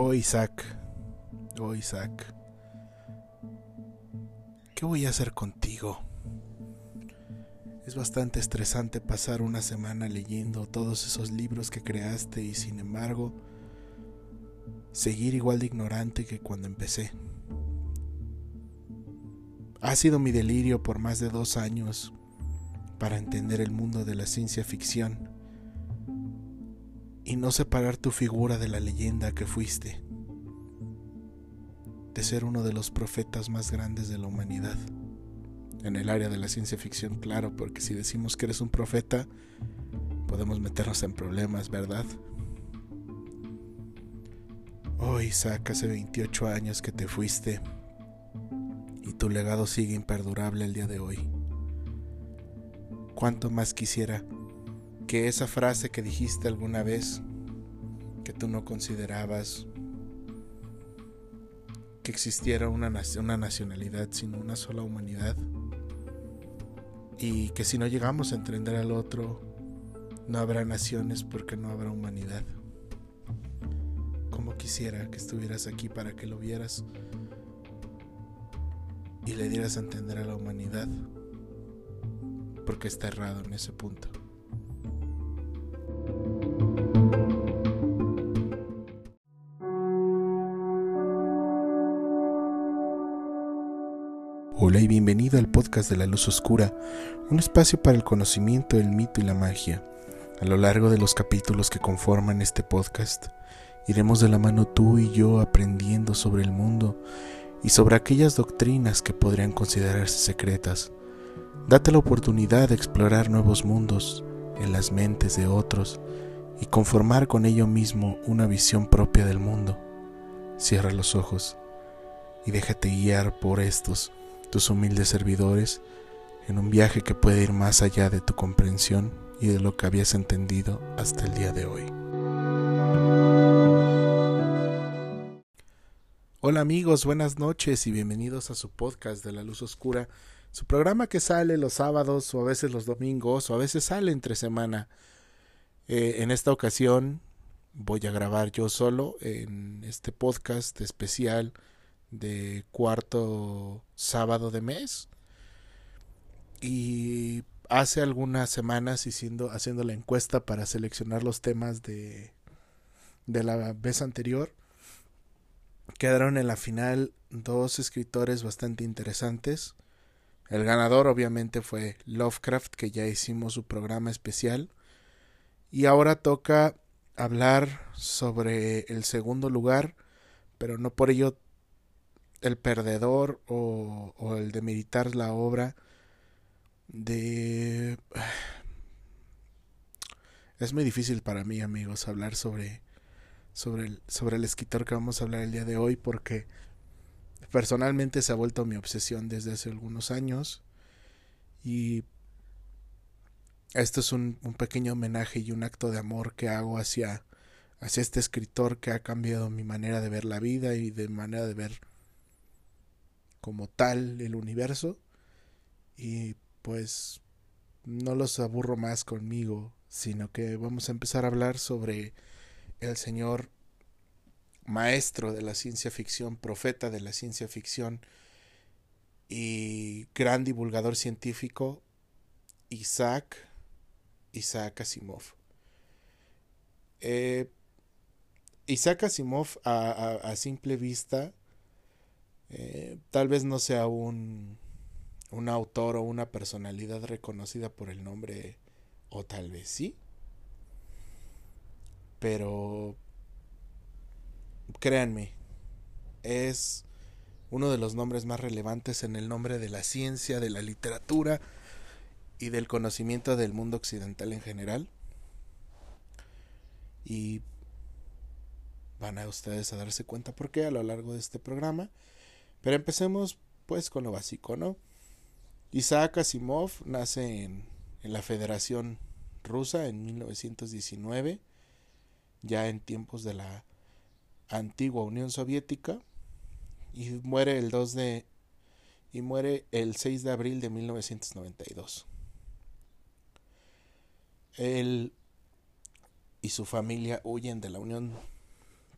Oh Isaac, oh Isaac, ¿qué voy a hacer contigo? Es bastante estresante pasar una semana leyendo todos esos libros que creaste y sin embargo seguir igual de ignorante que cuando empecé. Ha sido mi delirio por más de dos años para entender el mundo de la ciencia ficción y no separar tu figura de la leyenda que fuiste, de ser uno de los profetas más grandes de la humanidad. En el área de la ciencia ficción, claro, porque si decimos que eres un profeta, podemos meternos en problemas, ¿verdad? Oh Isaac, hace 28 años que te fuiste y tu legado sigue imperdurable el día de hoy. Cuánto más quisiera que esa frase que dijiste alguna vez, que tú no considerabas que existiera una, una nacionalidad, sino una sola humanidad, y que si no llegamos a entender al otro, no habrá naciones porque no habrá humanidad. Como quisiera que estuvieras aquí para que lo vieras y le dieras a entender a la humanidad porque está errado en ese punto. Al podcast de la luz oscura, un espacio para el conocimiento del mito y la magia. A lo largo de los capítulos que conforman este podcast, iremos de la mano tú y yo aprendiendo sobre el mundo y sobre aquellas doctrinas que podrían considerarse secretas Date la oportunidad de explorar nuevos mundos en las mentes de otros y conformar con ello mismo una visión propia del mundo. Cierra los ojos y déjate guiar por estos, tus humildes servidores, en un viaje que puede ir más allá de tu comprensión y de lo que habías entendido hasta el día de hoy. Hola amigos, buenas noches y bienvenidos a su podcast de la luz oscura su programa que sale los sábados o a veces los domingos o a veces sale entre semana. Eh, en esta ocasión voy a grabar yo solo en este podcast especial de cuarto sábado de mes. Y hace algunas semanas haciendo, haciendo la encuesta para seleccionar los temas de, de la vez anterior. Quedaron en la final dos escritores bastante interesantes. El ganador obviamente fue Lovecraft, que ya hicimos su programa especial. Y ahora toca hablar sobre el segundo lugar, pero no por ello el perdedor o, el de meditar la obra de... Es muy difícil para mí, amigos, hablar sobre, sobre, el, sobre el escritor que vamos a hablar el día de hoy porque personalmente se ha vuelto mi obsesión desde hace algunos años. Y esto es un, pequeño homenaje y un acto de amor que hago hacia, hacia este escritor que ha cambiado mi manera de ver la vida y de manera de ver como tal el universo y pues no los aburro más conmigo sino que vamos a empezar a hablar sobre el señor maestro de la ciencia ficción, profeta de la ciencia ficción y gran divulgador científico, Isaac, Isaac Asimov. Eh, Isaac Asimov a, simple vista eh, tal vez no sea un, un autor o una personalidad reconocida por el nombre, o tal vez sí, pero créanme, es uno de los nombres más relevantes en el nombre de la ciencia, de la literatura y del conocimiento del mundo occidental en general. Y van a ustedes a darse cuenta por qué a lo largo de este programa. Pero empecemos pues con lo básico, ¿no? Isaac Asimov nace en, en la Federación Rusa en 1919, ya en tiempos de la antigua Unión Soviética y muere el 2 de y muere el 6 de abril de 1992. Él y su familia huyen de la Unión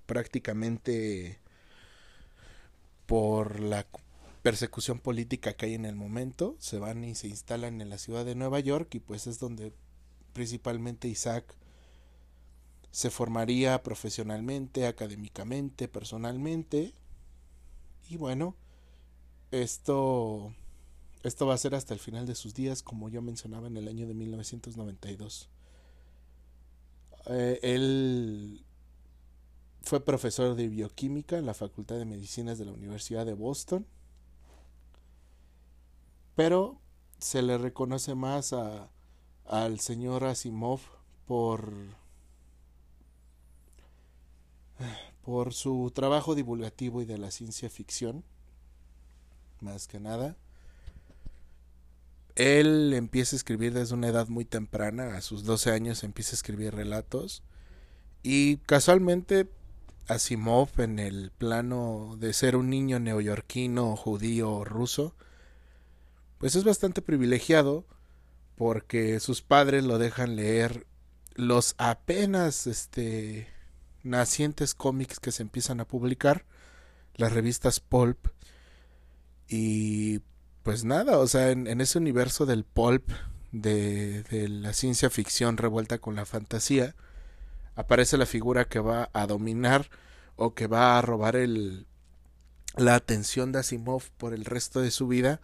prácticamente por la persecución política que hay en el momento, se van y se instalan en la ciudad de Nueva York y pues es donde principalmente Isaac se formaría profesionalmente, académicamente, personalmente. Y bueno, esto esto va a ser hasta el final de sus días, como yo mencionaba en el año de 1992. Eh, él fue profesor de bioquímica en la Facultad de Medicinas de la Universidad de Boston, pero se le reconoce más a, al señor Asimov por por su trabajo divulgativo y de la ciencia ficción, más que nada. Él empieza a escribir desde una edad muy temprana, a sus 12 años empieza a escribir relatos y casualmente Asimov en el plano de ser un niño neoyorquino, judío, ruso, pues es bastante privilegiado porque sus padres lo dejan leer los apenas este nacientes cómics que se empiezan a publicar, las revistas pulp. Y pues nada, o sea, en, ese universo del pulp, de, la ciencia ficción revuelta con la fantasía, aparece la figura que va a dominar o que va a robar el, la atención de Asimov por el resto de su vida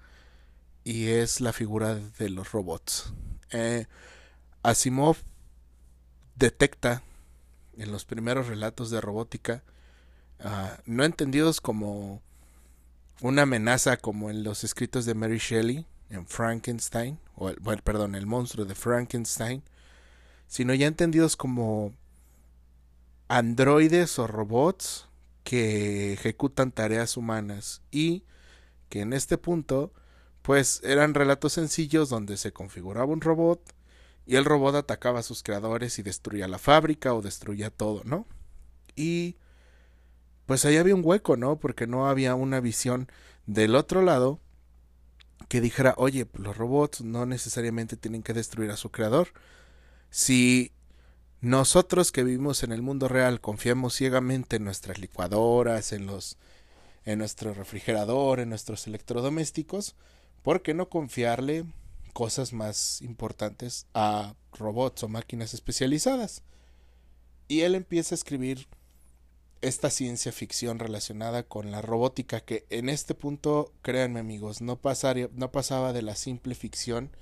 y es la figura de los robots. Eh, Asimov detecta en los primeros relatos de robótica uh, no entendidos como una amenaza como en los escritos de Mary Shelley en Frankenstein, o bueno, perdón, el monstruo de Frankenstein, sino ya entendidos como androides o robots que ejecutan tareas humanas y que en este punto pues eran relatos sencillos donde se configuraba un robot y el robot atacaba a sus creadores y destruía la fábrica o destruía todo, ¿no? Y pues ahí había un hueco, ¿no? Porque no había una visión del otro lado que dijera, oye, los robots no necesariamente tienen que destruir a su creador. Si nosotros que vivimos en el mundo real confiamos ciegamente en nuestras licuadoras, en los en nuestro refrigerador, en nuestros electrodomésticos, ¿por qué no confiarle cosas más importantes a robots o máquinas especializadas? Y él empieza a escribir esta ciencia ficción relacionada con la robótica que en este punto, créanme amigos, no, pasaría, no pasaba de la simple ficción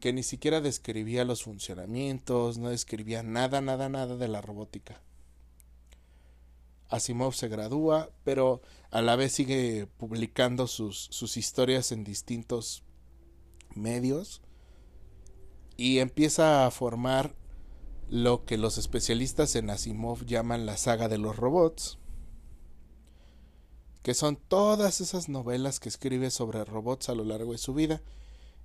que ni siquiera describía los funcionamientos, no describía nada, nada, nada de la robótica. Asimov se gradúa, pero a la vez sigue publicando sus, sus historias en distintos medios y empieza a formar lo que los especialistas en Asimov llaman la saga de los robots, que son todas esas novelas que escribe sobre robots a lo largo de su vida.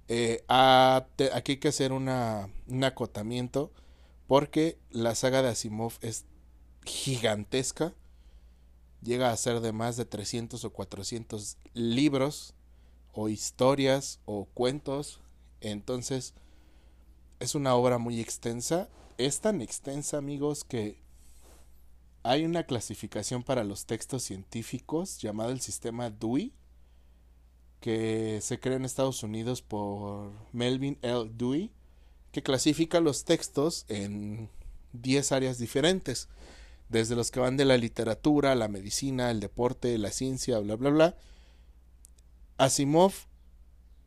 Eh, aquí hay que hacer una, un acotamiento porque la saga de Asimov es gigantesca, llega a ser de más de 300 o 400 libros o historias o cuentos, entonces es una obra muy extensa. Es tan extensa, amigos, que hay una clasificación para los textos científicos llamada el sistema Dewey, que se crea en Estados Unidos por Melvin L. Dewey, que clasifica los textos en 10 áreas diferentes, desde los que van de la literatura, la medicina, el deporte, la ciencia, bla, bla, bla. Asimov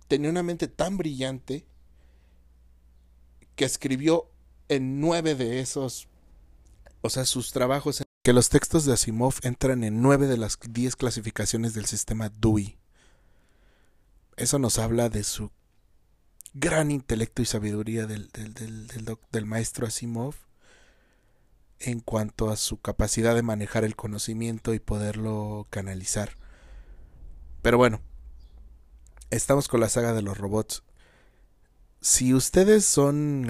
tenía una mente tan brillante que escribió en nueve de esos, o sea, sus trabajos, que los textos de Asimov entran en nueve de las diez clasificaciones del sistema Dewey. Eso nos habla de su gran intelecto y sabiduría del, del, del, del maestro Asimov en cuanto a su capacidad de manejar el conocimiento y poderlo canalizar. Pero bueno, estamos con la saga de los robots si ustedes son,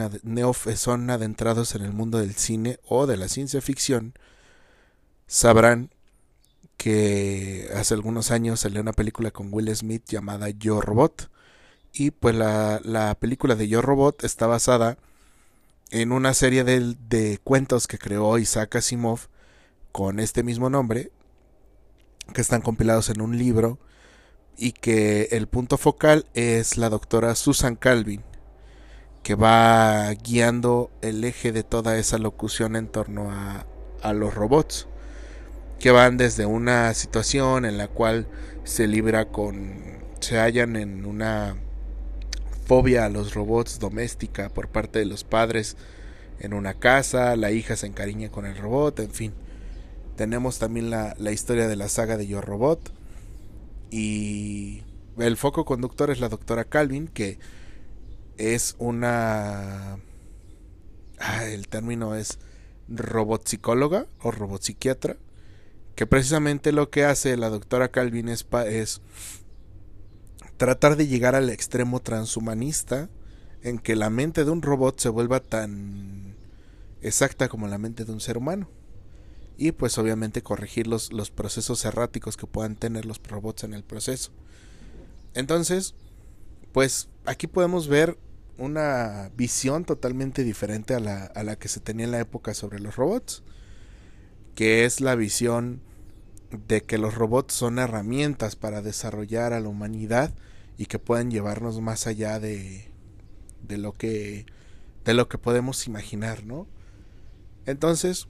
son adentrados en el mundo del cine o de la ciencia ficción, sabrán que hace algunos años salió una película con Will Smith llamada Yo Robot. Y pues la, la película de Yo Robot está basada en una serie de, de cuentos que creó Isaac Asimov con este mismo nombre, que están compilados en un libro y que el punto focal es la doctora Susan Calvin, que va guiando el eje de toda esa locución en torno a, a los robots, que van desde una situación en la cual se libra con, se hallan en una fobia a los robots doméstica por parte de los padres en una casa, la hija se encariña con el robot, en fin. Tenemos también la, la historia de la saga de Yo Robot, y el foco conductor es la doctora Calvin, que es una... Ah, el término es robot psicóloga o robot psiquiatra, que precisamente lo que hace la doctora Calvin es, es tratar de llegar al extremo transhumanista en que la mente de un robot se vuelva tan exacta como la mente de un ser humano y pues obviamente corregir los, los procesos erráticos que puedan tener los robots en el proceso. Entonces, pues aquí podemos ver una visión totalmente diferente a la, a la que se tenía en la época sobre los robots, que es la visión de que los robots son herramientas para desarrollar a la humanidad y que pueden llevarnos más allá de, de lo que de lo que podemos imaginar, ¿no? Entonces,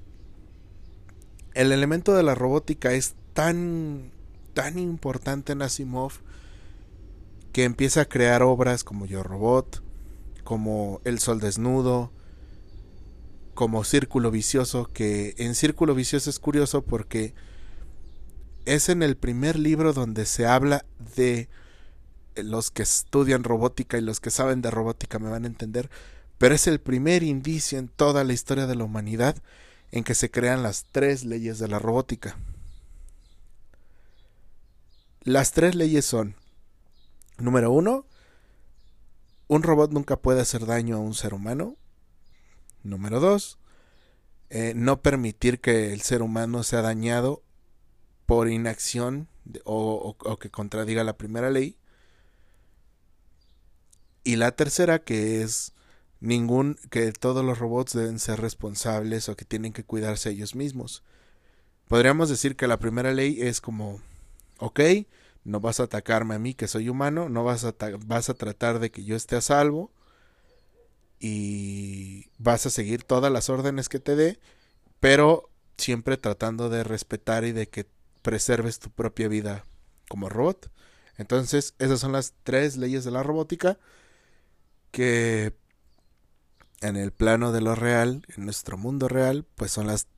el elemento de la robótica es tan, tan importante en Asimov que empieza a crear obras como Yo Robot, como El Sol Desnudo, como Círculo Vicioso, que en Círculo Vicioso es curioso porque es en el primer libro donde se habla de los que estudian robótica y los que saben de robótica me van a entender, pero es el primer indicio en toda la historia de la humanidad en que se crean las tres leyes de la robótica. Las tres leyes son, número uno, un robot nunca puede hacer daño a un ser humano. Número dos, eh, no permitir que el ser humano sea dañado por inacción o, que contradiga la primera ley. Y la tercera, que es ningún que todos los robots deben ser responsables o que tienen que cuidarse ellos mismos. Podríamos decir que la primera ley es como, ok, no vas a atacarme a mí que soy humano, no vas a, vas a tratar de que yo esté a salvo y vas a seguir todas las órdenes que te dé, pero siempre tratando de respetar y de que preserves tu propia vida como robot. Entonces, esas son las tres leyes de la robótica que en el plano de lo real, en nuestro mundo real, pues son las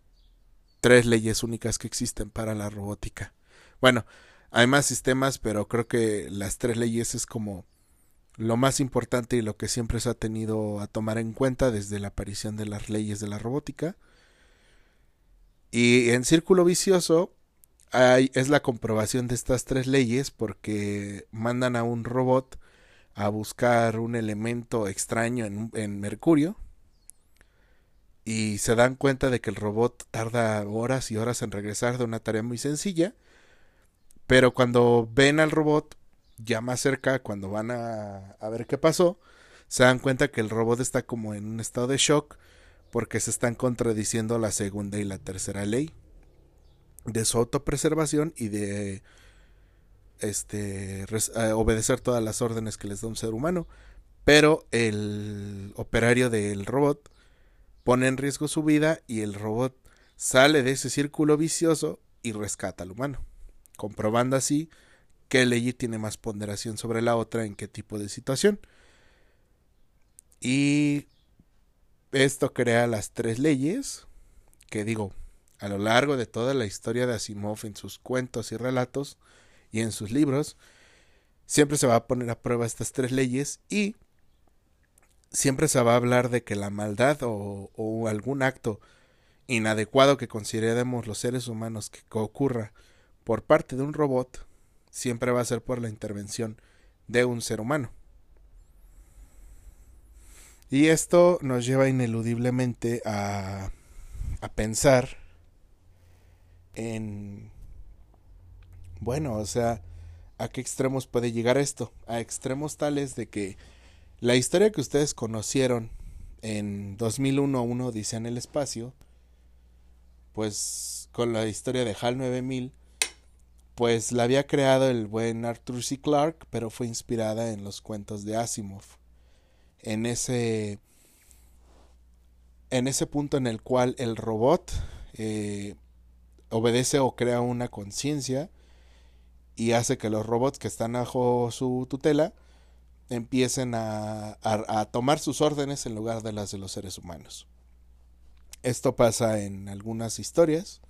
tres leyes únicas que existen para la robótica. Bueno, hay más sistemas, pero creo que las tres leyes es como lo más importante y lo que siempre se ha tenido a tomar en cuenta desde la aparición de las leyes de la robótica. Y en círculo vicioso hay, es la comprobación de estas tres leyes porque mandan a un robot a buscar un elemento extraño en, Mercurio y se dan cuenta de que el robot tarda horas y horas en regresar de una tarea muy sencilla, pero cuando ven al robot ya más cerca, cuando van a, a ver qué pasó, se dan cuenta que el robot está como en un estado de shock porque se están contradiciendo la segunda y la tercera ley de su autopreservación y de este, eh, obedecer todas las órdenes que les da un ser humano, pero el operario del robot pone en riesgo su vida y el robot sale de ese círculo vicioso y rescata al humano, comprobando así qué ley tiene más ponderación sobre la otra en qué tipo de situación. Y esto crea las tres leyes que digo, a lo largo de toda la historia de Asimov en sus cuentos y relatos, y en sus libros, siempre se va a poner a prueba estas tres leyes y siempre se va a hablar de que la maldad o, algún acto inadecuado que consideremos los seres humanos que ocurra por parte de un robot, siempre va a ser por la intervención de un ser humano. Y esto nos lleva ineludiblemente a, a pensar en bueno, o sea, ¿a qué extremos puede llegar esto? A extremos tales de que la historia que ustedes conocieron en 2001, uno dice en el espacio, pues con la historia de HAL 9000, pues la había creado el buen Arthur C. Clarke, pero fue inspirada en los cuentos de Asimov. En ese en ese punto en el cual el robot eh, obedece o crea una conciencia y hace que los robots que están bajo su tutela empiecen a, tomar sus órdenes en lugar de las de los seres humanos. Esto pasa en algunas historias.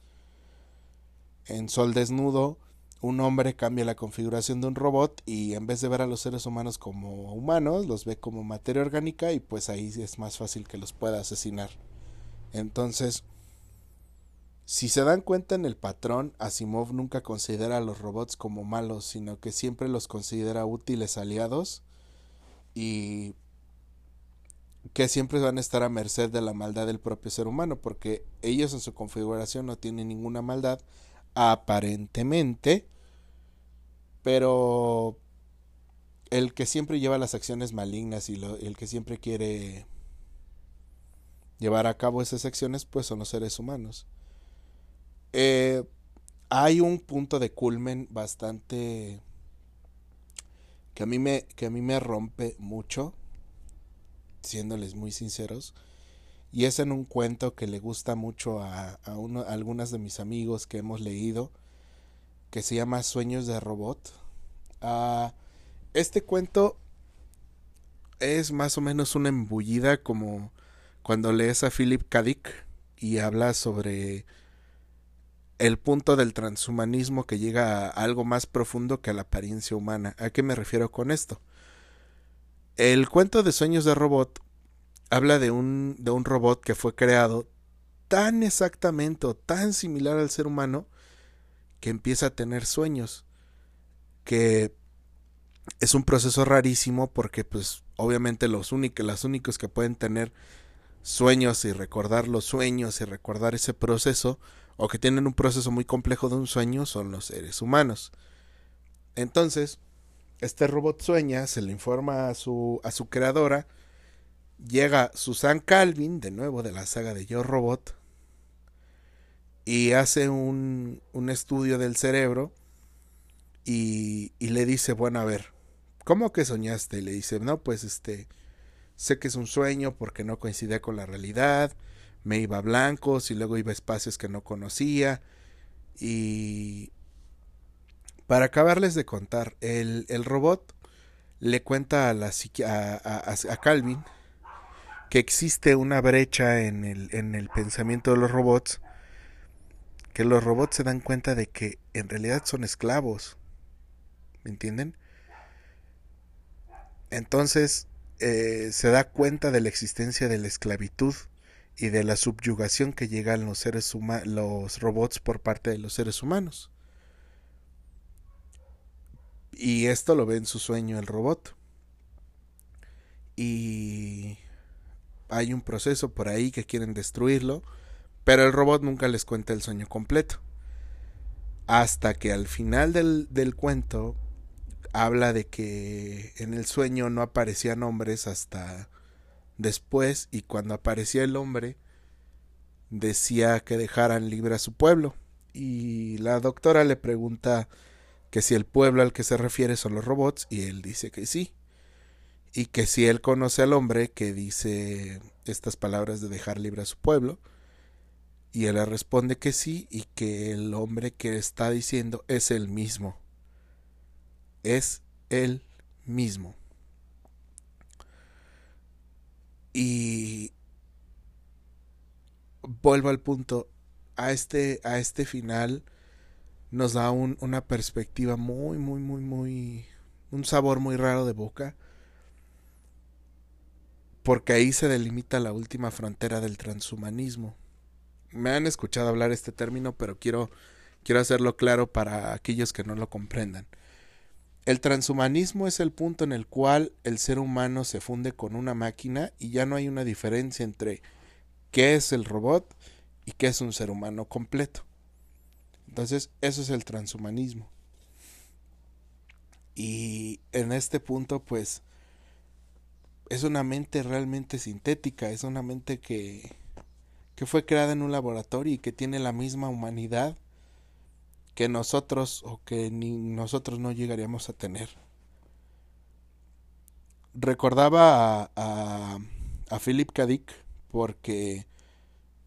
En Sol Desnudo, un hombre cambia la configuración de un robot y en vez de ver a los seres humanos como humanos, los ve como materia orgánica y pues ahí es más fácil que los pueda asesinar. Entonces, si se dan cuenta en el patrón, Asimov nunca considera a los robots como malos, sino que siempre los considera útiles aliados y que siempre van a estar a merced de la maldad del propio ser humano, porque ellos en su configuración no tienen ninguna maldad, aparentemente, pero el que siempre lleva las acciones malignas y el que siempre quiere llevar a cabo esas acciones, pues son los seres humanos. Eh, hay un punto de culmen bastante que a mí me, que a mí me rompe mucho, siéndoles muy sinceros, y es en un cuento que le gusta mucho a, a, uno, de mis amigos que hemos leído, que se llama Sueños de Robot. Ah, este cuento es más o menos una embullida como cuando lees a Philip K. Dick y habla sobre el punto del transhumanismo que llega a algo más profundo que a la apariencia humana. ¿A qué me refiero con esto? El cuento de Sueños de Robot habla de un, de un robot que fue creado tan exactamente o tan similar al ser humano que empieza a tener sueños. Que es un proceso rarísimo porque pues obviamente los únicos, los únicos que pueden tener sueños y recordar los sueños y recordar ese proceso o que tienen un proceso muy complejo de un sueño son los seres humanos. Entonces, este robot sueña, se le informa a su, a su creadora, llega Susan Calvin, de nuevo de la saga de Yo Robot, y hace un, un estudio del cerebro y, y, le dice, bueno, a ver, ¿cómo que soñaste? Y le dice, no, pues este, sé que es un sueño porque no coincide con la realidad, me iba a blancos y luego iba a espacios que no conocía. Y para acabarles de contar, el, el robot le cuenta a, la, a, a, Calvin que existe una brecha en el, en el pensamiento de los robots, que los robots se dan cuenta de que en realidad son esclavos. ¿Me entienden? Entonces eh, se da cuenta de la existencia de la esclavitud y de la subyugación que llegan los seres los robots por parte de los seres humanos. Y esto lo ve en su sueño el robot. Y hay un proceso por ahí que quieren destruirlo, pero el robot nunca les cuenta el sueño completo. Hasta que al final del, del cuento habla de que en el sueño no aparecían hombres hasta Después, y cuando aparecía el hombre, decía que dejaran libre a su pueblo. Y la doctora le pregunta que si el pueblo al que se refiere son los robots, y él dice que sí. Y que si él conoce al hombre que dice estas palabras de dejar libre a su pueblo, y él le responde que sí, y que el hombre que está diciendo es el mismo. Es el mismo. Y vuelvo al punto, a este, a este final nos da una perspectiva muy, muy, muy, muy, un sabor muy raro de boca, porque ahí se delimita la última frontera del transhumanismo. Me han escuchado hablar este término, pero quiero, quiero hacerlo claro para aquellos que no lo comprendan. El transhumanismo es el punto en el cual el ser humano se funde con una máquina y ya no hay una diferencia entre qué es el robot y qué es un ser humano completo. Entonces, eso es el transhumanismo. Y en este punto, pues, es una mente realmente sintética, es una mente que, que fue creada en un laboratorio y que tiene la misma humanidad que nosotros o que ni nosotros no llegaríamos a tener. Recordaba a, a, Philip K. Dick porque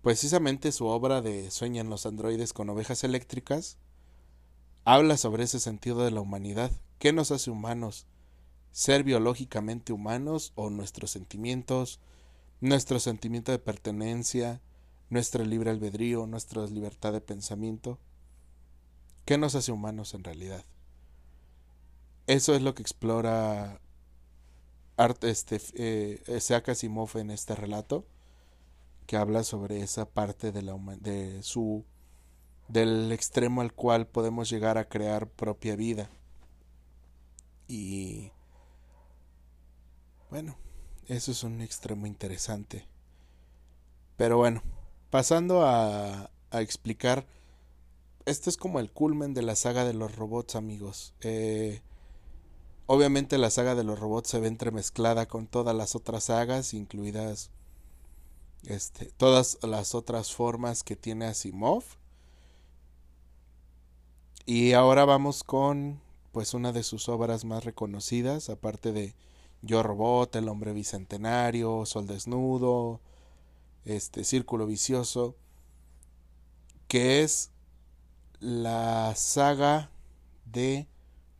precisamente su obra de Sueñan los androides con ovejas eléctricas habla sobre ese sentido de la humanidad. ¿Qué nos hace humanos? ¿Ser biológicamente humanos o nuestros sentimientos, nuestro sentimiento de pertenencia, nuestro libre albedrío, nuestra libertad de pensamiento? ¿Qué nos hace humanos en realidad? Eso es lo que explora Art, este, eh, Asimov en este relato, que habla sobre esa parte de, la, de su del extremo al cual podemos llegar a crear propia vida. Y bueno, eso es un extremo interesante. Pero bueno, pasando a, a explicar, este es como el culmen de la saga de los robots, amigos. Eh, obviamente la saga de los robots se ve entremezclada con todas las otras sagas, incluidas este, todas las otras formas que tiene Asimov y ahora vamos con pues una de sus obras más reconocidas, aparte de Yo Robot, El Hombre Bicentenario, Sol Desnudo, este Círculo Vicioso, que es la saga de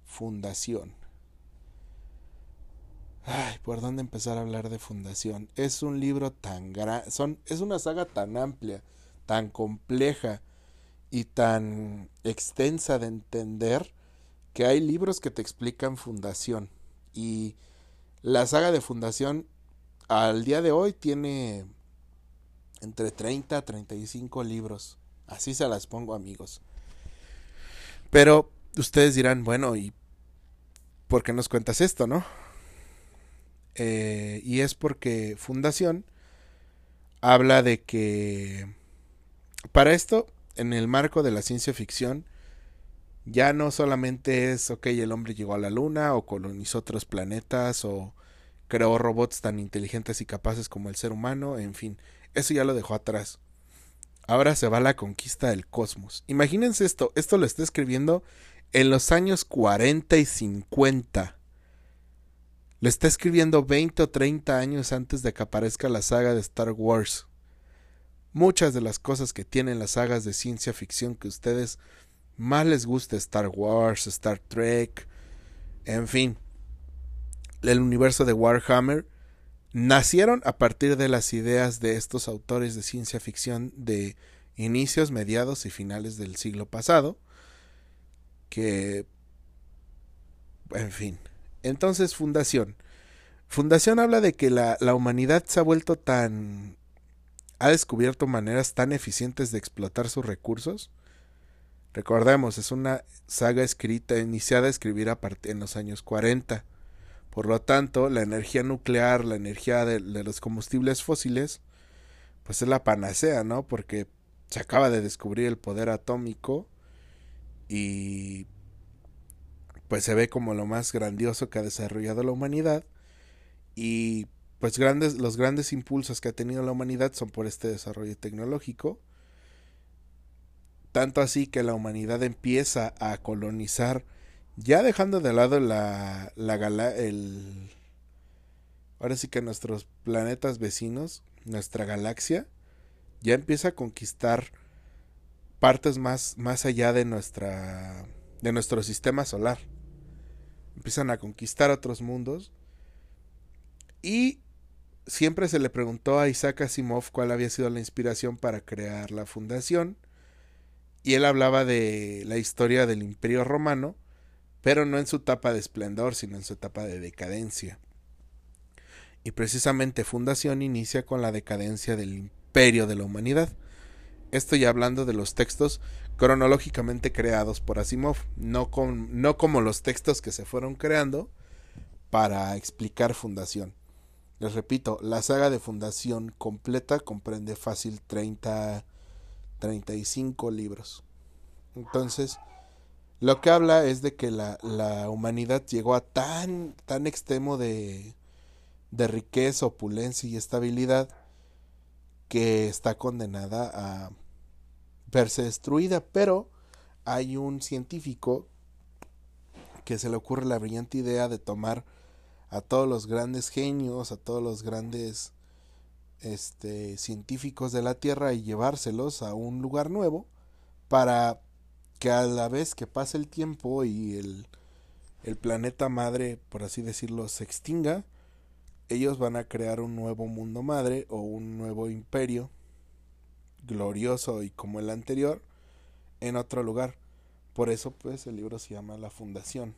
Fundación. Ay, ¿por dónde empezar a hablar de Fundación? Es un libro tan gran, es una saga tan amplia, tan compleja y tan extensa de entender que hay libros que te explican fundación y la saga de fundación al día de hoy tiene entre 30 a 35 libros. Así se las pongo amigos. Pero ustedes dirán, bueno, ¿y por qué nos cuentas esto, no? Eh, y es porque Fundación habla de que para esto en el marco de la ciencia ficción, ya no solamente es, ok, el hombre llegó a la luna o colonizó otros planetas o creó robots tan inteligentes y capaces como el ser humano, en fin, eso ya lo dejó atrás. Ahora se va la conquista del cosmos. Imagínense esto, esto lo está escribiendo en los años 40 y 50. Lo está escribiendo 20 o 30 años antes de que aparezca la saga de Star Wars muchas de las cosas que tienen las sagas de ciencia ficción que ustedes más les gusta Star Wars, Star Trek, en fin, el universo de Warhammer, nacieron a partir de las ideas de estos autores de ciencia ficción de inicios, mediados y finales del siglo pasado, que, en fin, entonces Fundación. Fundación habla de que la, la humanidad se ha vuelto tan ha descubierto maneras tan eficientes de explotar sus recursos? Recordemos, es una saga escrita, iniciada a escribir en los años 40. Por lo tanto, la energía nuclear, la energía de, los combustibles fósiles, pues es la panacea, ¿no? Porque se acaba de descubrir el poder atómico y pues se ve como lo más grandioso que ha desarrollado la humanidad y pues grandes, los grandes impulsos que ha tenido la humanidad son por este desarrollo tecnológico. Tanto así que la humanidad empieza a colonizar, ya dejando de lado la, la gala, el, ahora sí que nuestros planetas vecinos, nuestra galaxia, ya empieza a conquistar partes más, más allá de nuestra, de nuestro sistema solar. Empiezan a conquistar otros mundos y siempre se le preguntó a Isaac Asimov cuál había sido la inspiración para crear la fundación, y él hablaba de la historia del Imperio Romano, pero no en su etapa de esplendor, sino en su etapa de decadencia. Y precisamente Fundación inicia con la decadencia del imperio de la humanidad. Esto ya hablando de los textos cronológicamente creados por Asimov, no, con, no como los textos que se fueron creando para explicar Fundación. Les repito, la saga de fundación completa comprende fácil 30, 35 libros. Entonces, lo que habla es de que la, la humanidad llegó a tan, tan extremo de, de riqueza, opulencia y estabilidad que está condenada a verse destruida, pero hay un científico que se le ocurre la brillante idea de tomar a todos los grandes genios, a todos los grandes este, científicos de la Tierra y llevárselos a un lugar nuevo para que a la vez que pase el tiempo y el, el planeta madre, por así decirlo, se extinga, ellos van a crear un nuevo mundo madre o un nuevo imperio glorioso y como el anterior en otro lugar. Por eso pues el libro se llama La Fundación.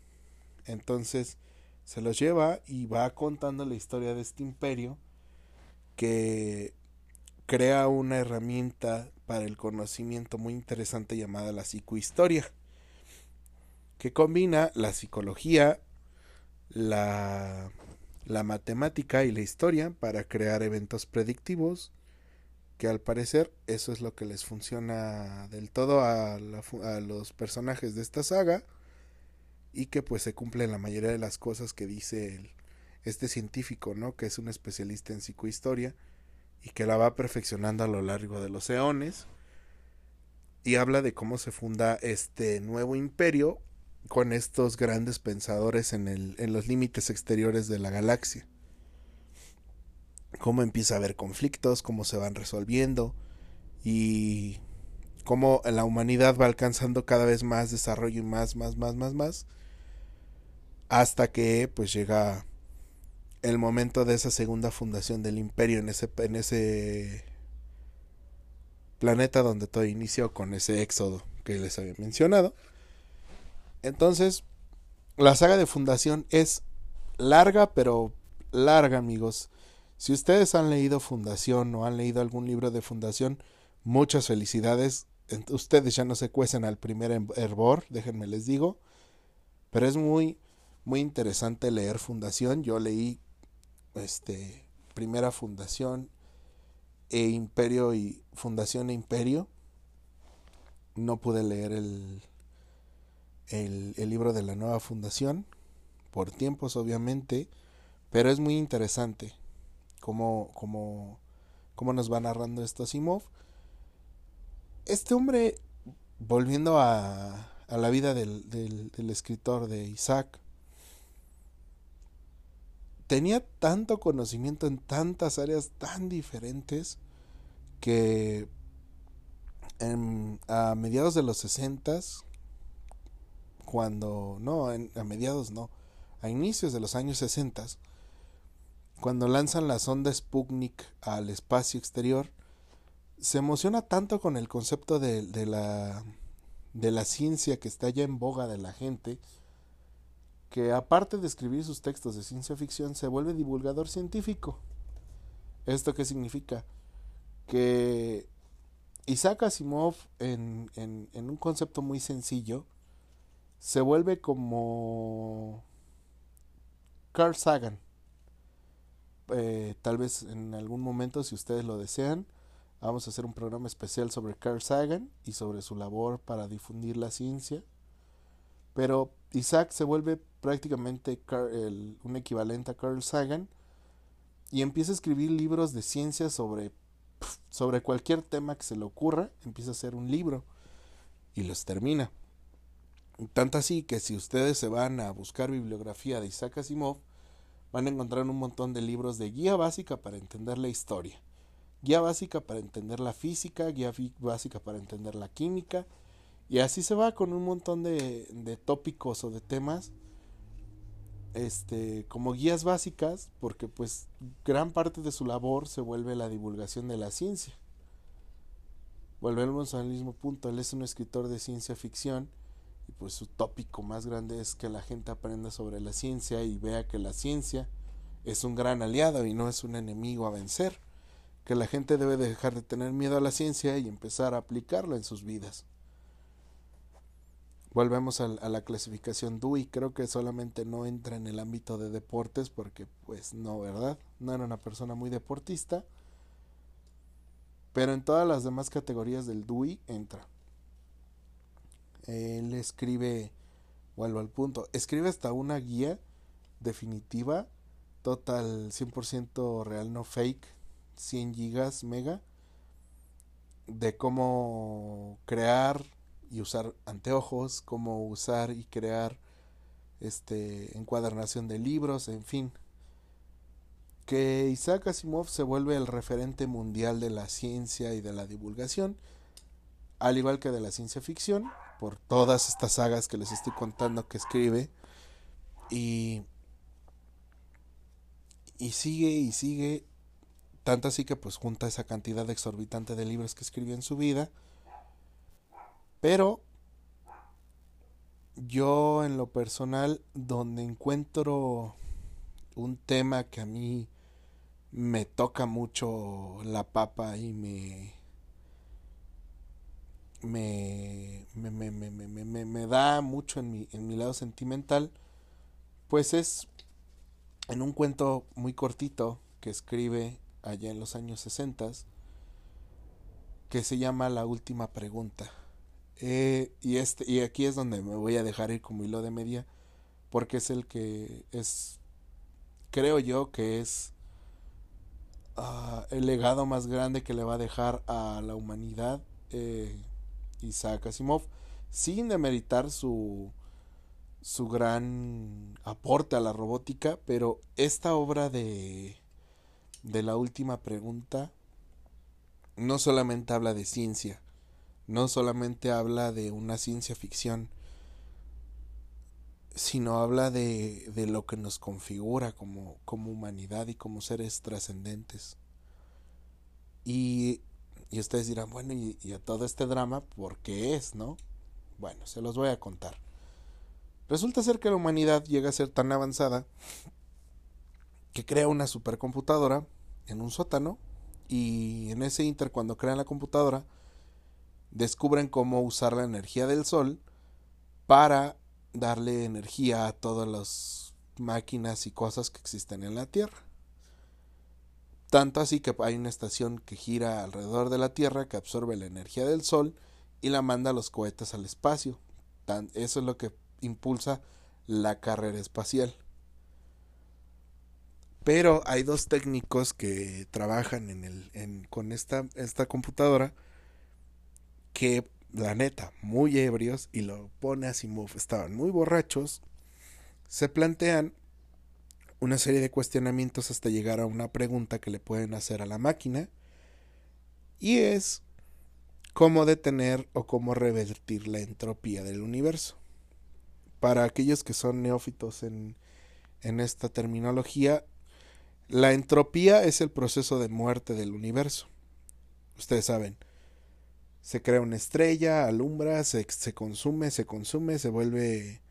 Entonces se los lleva y va contando la historia de este imperio que crea una herramienta para el conocimiento muy interesante llamada la psicohistoria, que combina la psicología, la, la matemática y la historia para crear eventos predictivos, que al parecer eso es lo que les funciona del todo a, los personajes de esta saga y que pues se cumplen la mayoría de las cosas que dice este científico, ¿no? Que es un especialista en psicohistoria y que la va perfeccionando a lo largo de los eones y habla de cómo se funda este nuevo imperio con estos grandes pensadores en, el, en los límites exteriores de la galaxia. Cómo empieza a haber conflictos, cómo se van resolviendo y cómo la humanidad va alcanzando cada vez más desarrollo y más, más, más, más, más hasta que pues llega el momento de esa segunda fundación del imperio en ese, en ese planeta donde todo inició con ese éxodo que les había mencionado. Entonces, la saga de fundación es larga, pero larga, amigos. Si ustedes han leído Fundación o han leído algún libro de Fundación, muchas felicidades. Ustedes ya no se cuecen al primer hervor, déjenme les digo. Pero es muy, muy interesante leer Fundación. Yo leí este Primera Fundación e Imperio y Fundación e Imperio. No pude leer el, el, el libro de la nueva fundación por tiempos obviamente, pero es muy interesante cómo, cómo, cómo nos va narrando esto Simov. Este hombre, volviendo a, a la vida del, del, del escritor de Isaac, tenía tanto conocimiento en tantas áreas tan diferentes que a mediados de los 60 cuando no a mediados no a inicios de los años 60 cuando lanzan la sonda Sputnik al espacio exterior se emociona tanto con el concepto de, de la de la ciencia que está ya en boga de la gente que aparte de escribir sus textos de ciencia ficción se vuelve divulgador científico. ¿Esto qué significa? Que Isaac Asimov en, en, en un concepto muy sencillo se vuelve como Carl Sagan. Eh, tal vez en algún momento, si ustedes lo desean, vamos a hacer un programa especial sobre Carl Sagan y sobre su labor para difundir la ciencia. Pero Isaac se vuelve prácticamente un equivalente a Carl Sagan y empieza a escribir libros de ciencia sobre, sobre cualquier tema que se le ocurra, empieza a hacer un libro y los termina. Tanto así que si ustedes se van a buscar bibliografía de Isaac Asimov, van a encontrar un montón de libros de guía básica para entender la historia, guía básica para entender la física, guía básica para entender la química, y así se va con un montón de, de tópicos o de temas este como guías básicas porque pues gran parte de su labor se vuelve la divulgación de la ciencia. Volvemos al mismo punto él es un escritor de ciencia ficción y pues su tópico más grande es que la gente aprenda sobre la ciencia y vea que la ciencia es un gran aliado y no es un enemigo a vencer que la gente debe dejar de tener miedo a la ciencia y empezar a aplicarla en sus vidas volvemos a, la clasificación DUI, creo que solamente no entra en el ámbito de deportes porque pues no, ¿verdad? No era una persona muy deportista, pero en todas las demás categorías del DUI entra. Él escribe, vuelvo al punto, escribe hasta una guía definitiva, total 100% real, no fake, 100 gigas mega, de cómo crear y usar anteojos, cómo usar y crear este encuadernación de libros, en fin. Que Isaac Asimov se vuelve el referente mundial de la ciencia y de la divulgación, al igual que de la ciencia ficción, por todas estas sagas que les estoy contando que escribe. Y, y sigue y sigue, tanto así que pues junta esa cantidad exorbitante de libros que escribió en su vida. Pero yo en lo personal, donde encuentro un tema que a mí me toca mucho la papa y me me, me, me, me, me da mucho en mi, en mi lado sentimental, pues es en un cuento muy cortito que escribe allá en los años 60 que se llama La última pregunta. Eh, y, este, y aquí es donde me voy a dejar ir como hilo de media, porque es el que es, creo yo que es uh, el legado más grande que le va a dejar a la humanidad eh, Isaac Asimov, sin demeritar su, su gran aporte a la robótica, pero esta obra de, de la última pregunta no solamente habla de ciencia, no solamente habla de una ciencia ficción, sino habla de, de lo que nos configura como, como humanidad y como seres trascendentes. Y, y, ustedes dirán, bueno, y, y, a todo este drama, ¿por qué es, no? Bueno, se los voy a contar. Resulta ser que la humanidad llega a ser tan avanzada que crea una supercomputadora en un sótano y en ese inter cuando crean la computadora descubren cómo usar la energía del sol para darle energía a todas las máquinas y cosas que existen en la Tierra. Tanto así que hay una estación que gira alrededor de la Tierra que absorbe la energía del Sol y la manda a los cohetes al espacio. eso es lo que impulsa la carrera espacial. Pero hay dos técnicos que trabajan en el, con esta, esta computadora que la neta, muy ebrios, y lo pone Asimov, estaban muy borrachos, se plantean una serie de cuestionamientos hasta llegar a una pregunta que le pueden hacer a la máquina, y es cómo detener o cómo revertir la entropía del universo. Para aquellos que son neófitos en, en esta terminología, la entropía es el proceso de muerte del universo. Ustedes saben, se crea una estrella, alumbra, se, se, consume, se consume, se vuelve,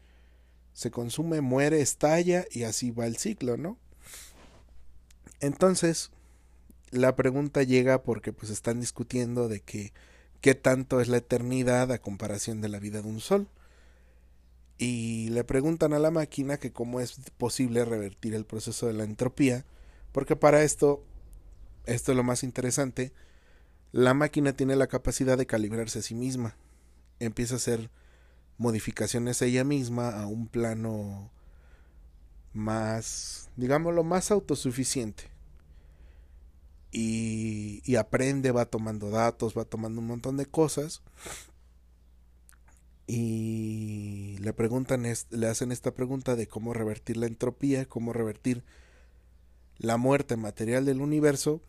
se consume, muere, estalla y así va el ciclo, ¿no? Entonces, la pregunta llega porque pues están discutiendo de que qué tanto es la eternidad a comparación de la vida de un sol. Y le preguntan a la máquina que cómo es posible revertir el proceso de la entropía, porque para esto, esto es lo más interesante, la máquina tiene la capacidad de calibrarse a sí misma. Empieza a hacer modificaciones ella misma a un plano más, digámoslo, más autosuficiente. Y, y, aprende, va tomando datos, va tomando un montón de cosas. Y le preguntan, le hacen esta pregunta de cómo revertir la entropía, cómo revertir la muerte material del universo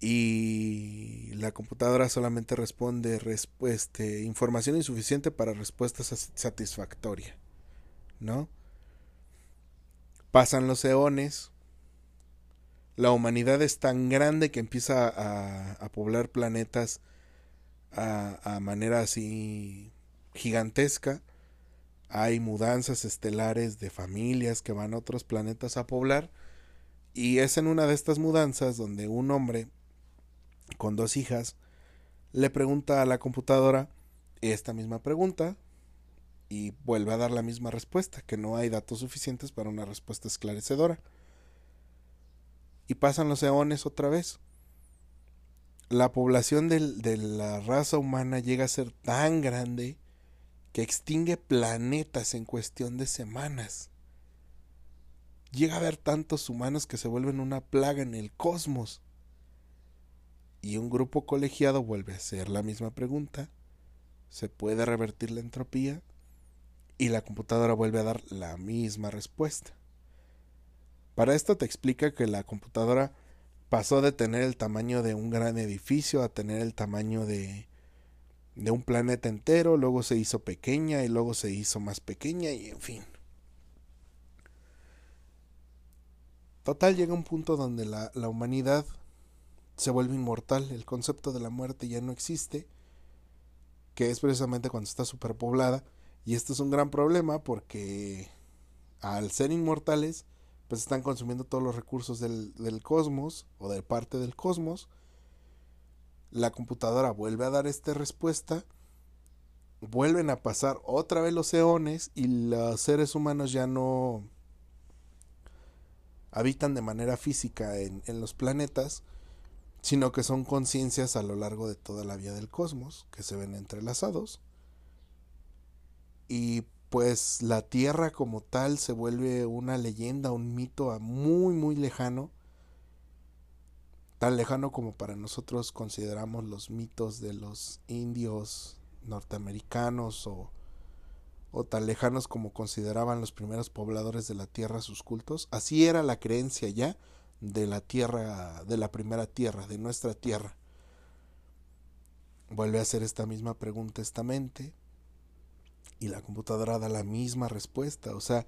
y la computadora solamente responde este, información insuficiente para respuesta satisfactoria, ¿no? Pasan los eones, la humanidad es tan grande que empieza a, a poblar planetas a, a manera así gigantesca, hay mudanzas estelares de familias que van a otros planetas a poblar, y es en una de estas mudanzas donde un hombre con dos hijas, le pregunta a la computadora esta misma pregunta y vuelve a dar la misma respuesta, que no hay datos suficientes para una respuesta esclarecedora. Y pasan los eones otra vez. La población de la raza humana llega a ser tan grande que extingue planetas en cuestión de semanas. Llega a haber tantos humanos que se vuelven una plaga en el cosmos. Y un grupo colegiado vuelve a hacer la misma pregunta, se puede revertir la entropía y la computadora vuelve a dar la misma respuesta. Para esto te explica que la computadora pasó de tener el tamaño de un gran edificio a tener el tamaño de, de un planeta entero, luego se hizo pequeña y luego se hizo más pequeña y en fin. Total llega un punto donde la, la humanidad se vuelve inmortal, el concepto de la muerte ya no existe, que es precisamente cuando está superpoblada, y esto es un gran problema porque al ser inmortales, pues están consumiendo todos los recursos del, del cosmos o de parte del cosmos, la computadora vuelve a dar esta respuesta, vuelven a pasar otra vez los eones y los seres humanos ya no habitan de manera física en, en los planetas, sino que son conciencias a lo largo de toda la vía del cosmos, que se ven entrelazados. Y pues la Tierra como tal se vuelve una leyenda, un mito muy, muy lejano, tan lejano como para nosotros consideramos los mitos de los indios norteamericanos o, o tan lejanos como consideraban los primeros pobladores de la Tierra sus cultos. Así era la creencia ya de la tierra, de la primera tierra, de nuestra tierra. Vuelve a hacer esta misma pregunta esta mente y la computadora da la misma respuesta. O sea,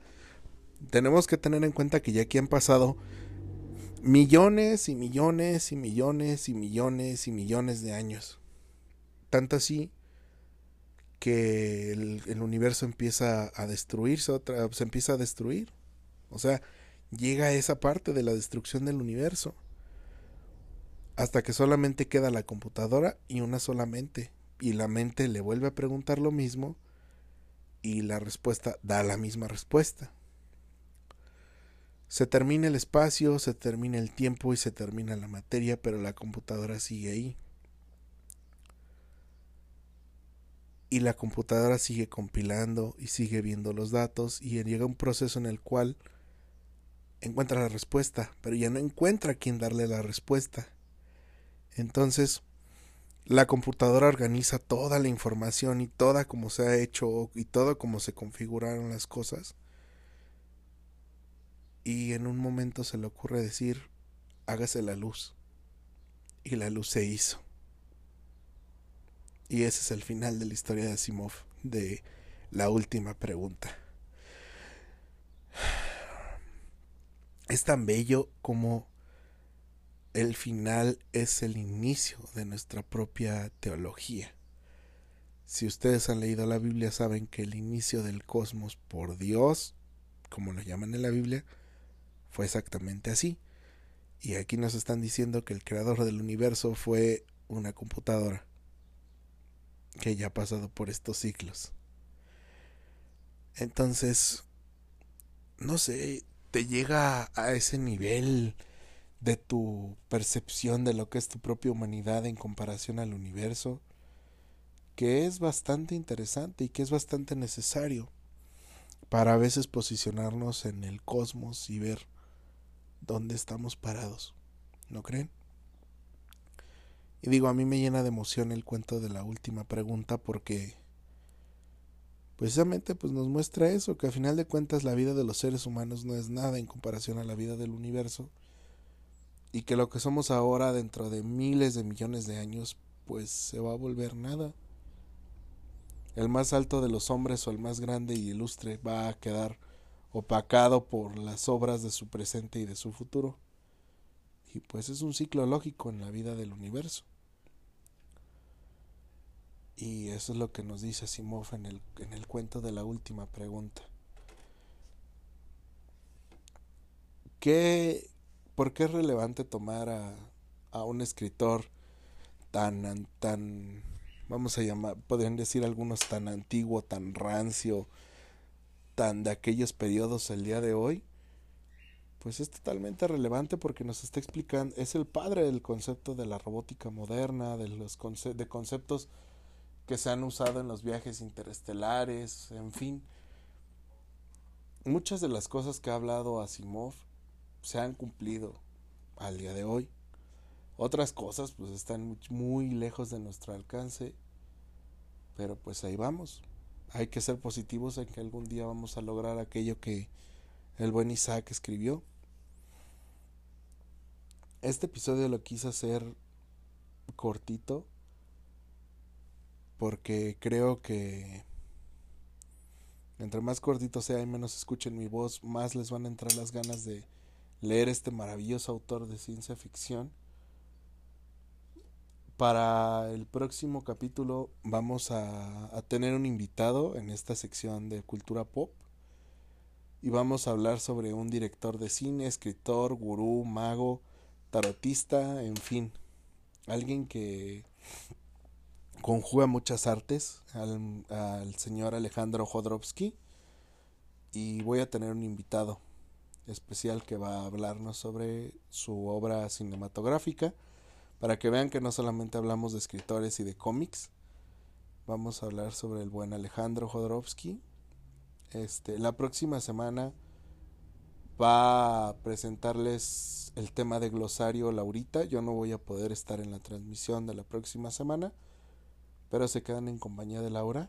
tenemos que tener en cuenta que ya aquí han pasado millones y millones y millones y millones y millones de años. Tanto así que el, el universo empieza a destruirse, otra, se empieza a destruir. O sea, llega a esa parte de la destrucción del universo. Hasta que solamente queda la computadora y una sola mente. Y la mente le vuelve a preguntar lo mismo y la respuesta da la misma respuesta. Se termina el espacio, se termina el tiempo y se termina la materia, pero la computadora sigue ahí. Y la computadora sigue compilando y sigue viendo los datos y llega un proceso en el cual encuentra la respuesta, pero ya no encuentra a quién darle la respuesta. Entonces, la computadora organiza toda la información y toda como se ha hecho y todo como se configuraron las cosas. Y en un momento se le ocurre decir, hágase la luz. Y la luz se hizo. Y ese es el final de la historia de Asimov, de la última pregunta. Es tan bello como el final es el inicio de nuestra propia teología. Si ustedes han leído la Biblia saben que el inicio del cosmos por Dios, como lo llaman en la Biblia, fue exactamente así. Y aquí nos están diciendo que el creador del universo fue una computadora que ya ha pasado por estos ciclos. Entonces, no sé, te llega a ese nivel de tu percepción de lo que es tu propia humanidad en comparación al universo, que es bastante interesante y que es bastante necesario para a veces posicionarnos en el cosmos y ver dónde estamos parados. ¿No creen? Y digo, a mí me llena de emoción el cuento de la última pregunta porque precisamente pues nos muestra eso, que a final de cuentas la vida de los seres humanos no es nada en comparación a la vida del universo y que lo que somos ahora dentro de miles de millones de años pues se va a volver nada. El más alto de los hombres o el más grande y ilustre va a quedar opacado por las obras de su presente y de su futuro. Y pues es un ciclo lógico en la vida del universo. Y eso es lo que nos dice Simov en el, en el cuento de la última pregunta. ¿Qué, ¿Por qué es relevante tomar a, a un escritor tan, tan, vamos a llamar, podrían decir algunos tan antiguo, tan rancio, tan de aquellos periodos el día de hoy? Pues es totalmente relevante porque nos está explicando, es el padre del concepto de la robótica moderna, de los de conceptos que se han usado en los viajes interestelares, en fin. Muchas de las cosas que ha hablado Asimov se han cumplido al día de hoy. Otras cosas pues están muy lejos de nuestro alcance, pero pues ahí vamos. Hay que ser positivos en que algún día vamos a lograr aquello que el buen Isaac escribió. Este episodio lo quise hacer cortito porque creo que entre más cortito sea y menos escuchen mi voz, más les van a entrar las ganas de leer este maravilloso autor de ciencia ficción. Para el próximo capítulo vamos a, a, tener un invitado en esta sección de cultura pop y vamos a hablar sobre un director de cine, escritor, gurú, mago, tarotista, en fin, alguien que conjuga muchas artes, al, al señor Alejandro Jodorowsky. Y voy a tener un invitado especial que va a hablarnos sobre su obra cinematográfica para que vean que no solamente hablamos de escritores y de cómics vamos a hablar sobre el buen Alejandro Jodorowsky. Este la próxima semana va a presentarles el tema de glosario Laurita. Yo no voy a poder estar en la transmisión de la próxima semana pero se quedan en compañía de Laura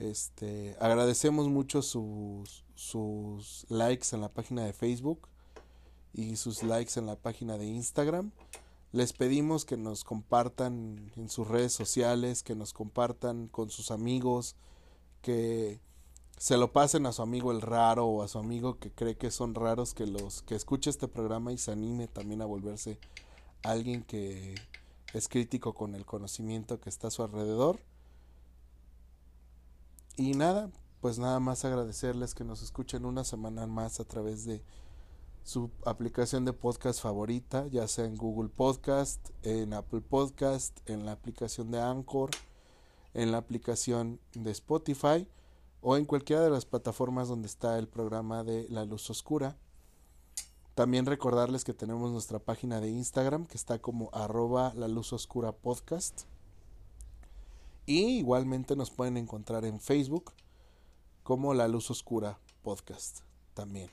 este, agradecemos mucho sus, sus likes en la página de Facebook y sus likes en la página de Instagram. Les pedimos que nos compartan en sus redes sociales, que nos compartan con sus amigos, que se lo pasen a su amigo el raro o a su amigo que cree que son raros, que los que escuche este programa y se anime también a volverse alguien que es crítico con el conocimiento que está a su alrededor. Y nada, pues nada más agradecerles que nos escuchen una semana más a través de su aplicación de podcast favorita, ya sea en Google Podcast, en Apple Podcast, en la aplicación de Anchor, en la aplicación de Spotify o en cualquiera de las plataformas donde está el programa de La Luz Oscura. También recordarles que tenemos nuestra página de Instagram que está como arroba la luz oscura podcast. Y igualmente nos pueden encontrar en Facebook como La Luz Oscura Podcast también.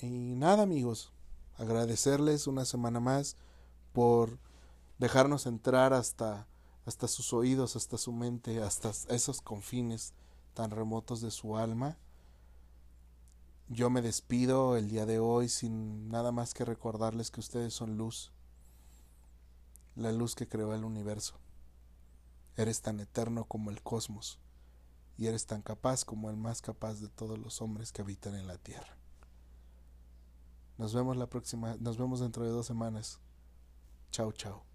Y nada amigos, agradecerles una semana más por dejarnos entrar hasta, hasta sus oídos, hasta su mente, hasta esos confines tan remotos de su alma. Yo me despido el día de hoy sin nada más que recordarles que ustedes son luz, la luz que creó el universo. Eres tan eterno como el cosmos, y eres tan capaz como el más capaz de todos los hombres que habitan en la tierra. Nos vemos la próxima, nos vemos dentro de dos semanas. Chao, chao.